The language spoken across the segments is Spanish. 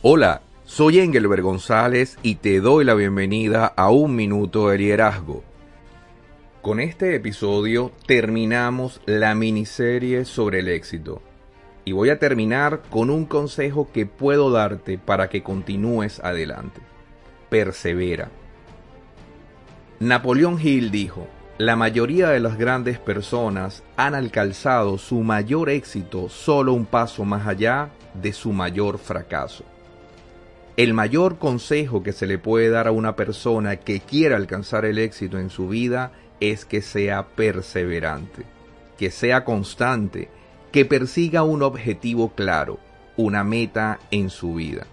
Hola, soy Engelbert González y te doy la bienvenida a Un Minuto de Liderazgo. Con este episodio terminamos la miniserie sobre el éxito. Y voy a terminar con un consejo que puedo darte para que continúes adelante. Persevera. Napoleón Hill dijo, la mayoría de las grandes personas han alcanzado su mayor éxito solo un paso más allá de su mayor fracaso. El mayor consejo que se le puede dar a una persona que quiera alcanzar el éxito en su vida es que sea perseverante, que sea constante, que persiga un objetivo claro, una meta en su vida.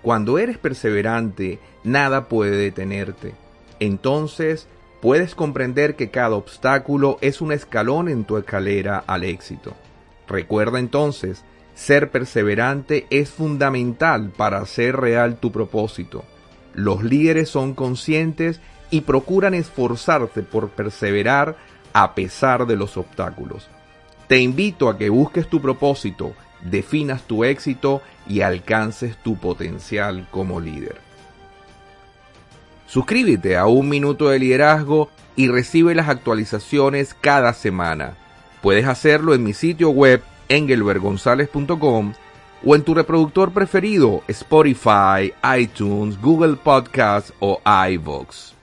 Cuando eres perseverante, nada puede detenerte. Entonces, puedes comprender que cada obstáculo es un escalón en tu escalera al éxito. Recuerda entonces ser perseverante es fundamental para hacer real tu propósito. Los líderes son conscientes y procuran esforzarse por perseverar a pesar de los obstáculos. Te invito a que busques tu propósito, definas tu éxito y alcances tu potencial como líder. Suscríbete a Un Minuto de Liderazgo y recibe las actualizaciones cada semana. Puedes hacerlo en mi sitio web engelbergonzalez.com o en tu reproductor preferido, Spotify, iTunes, Google Podcast o iVoox.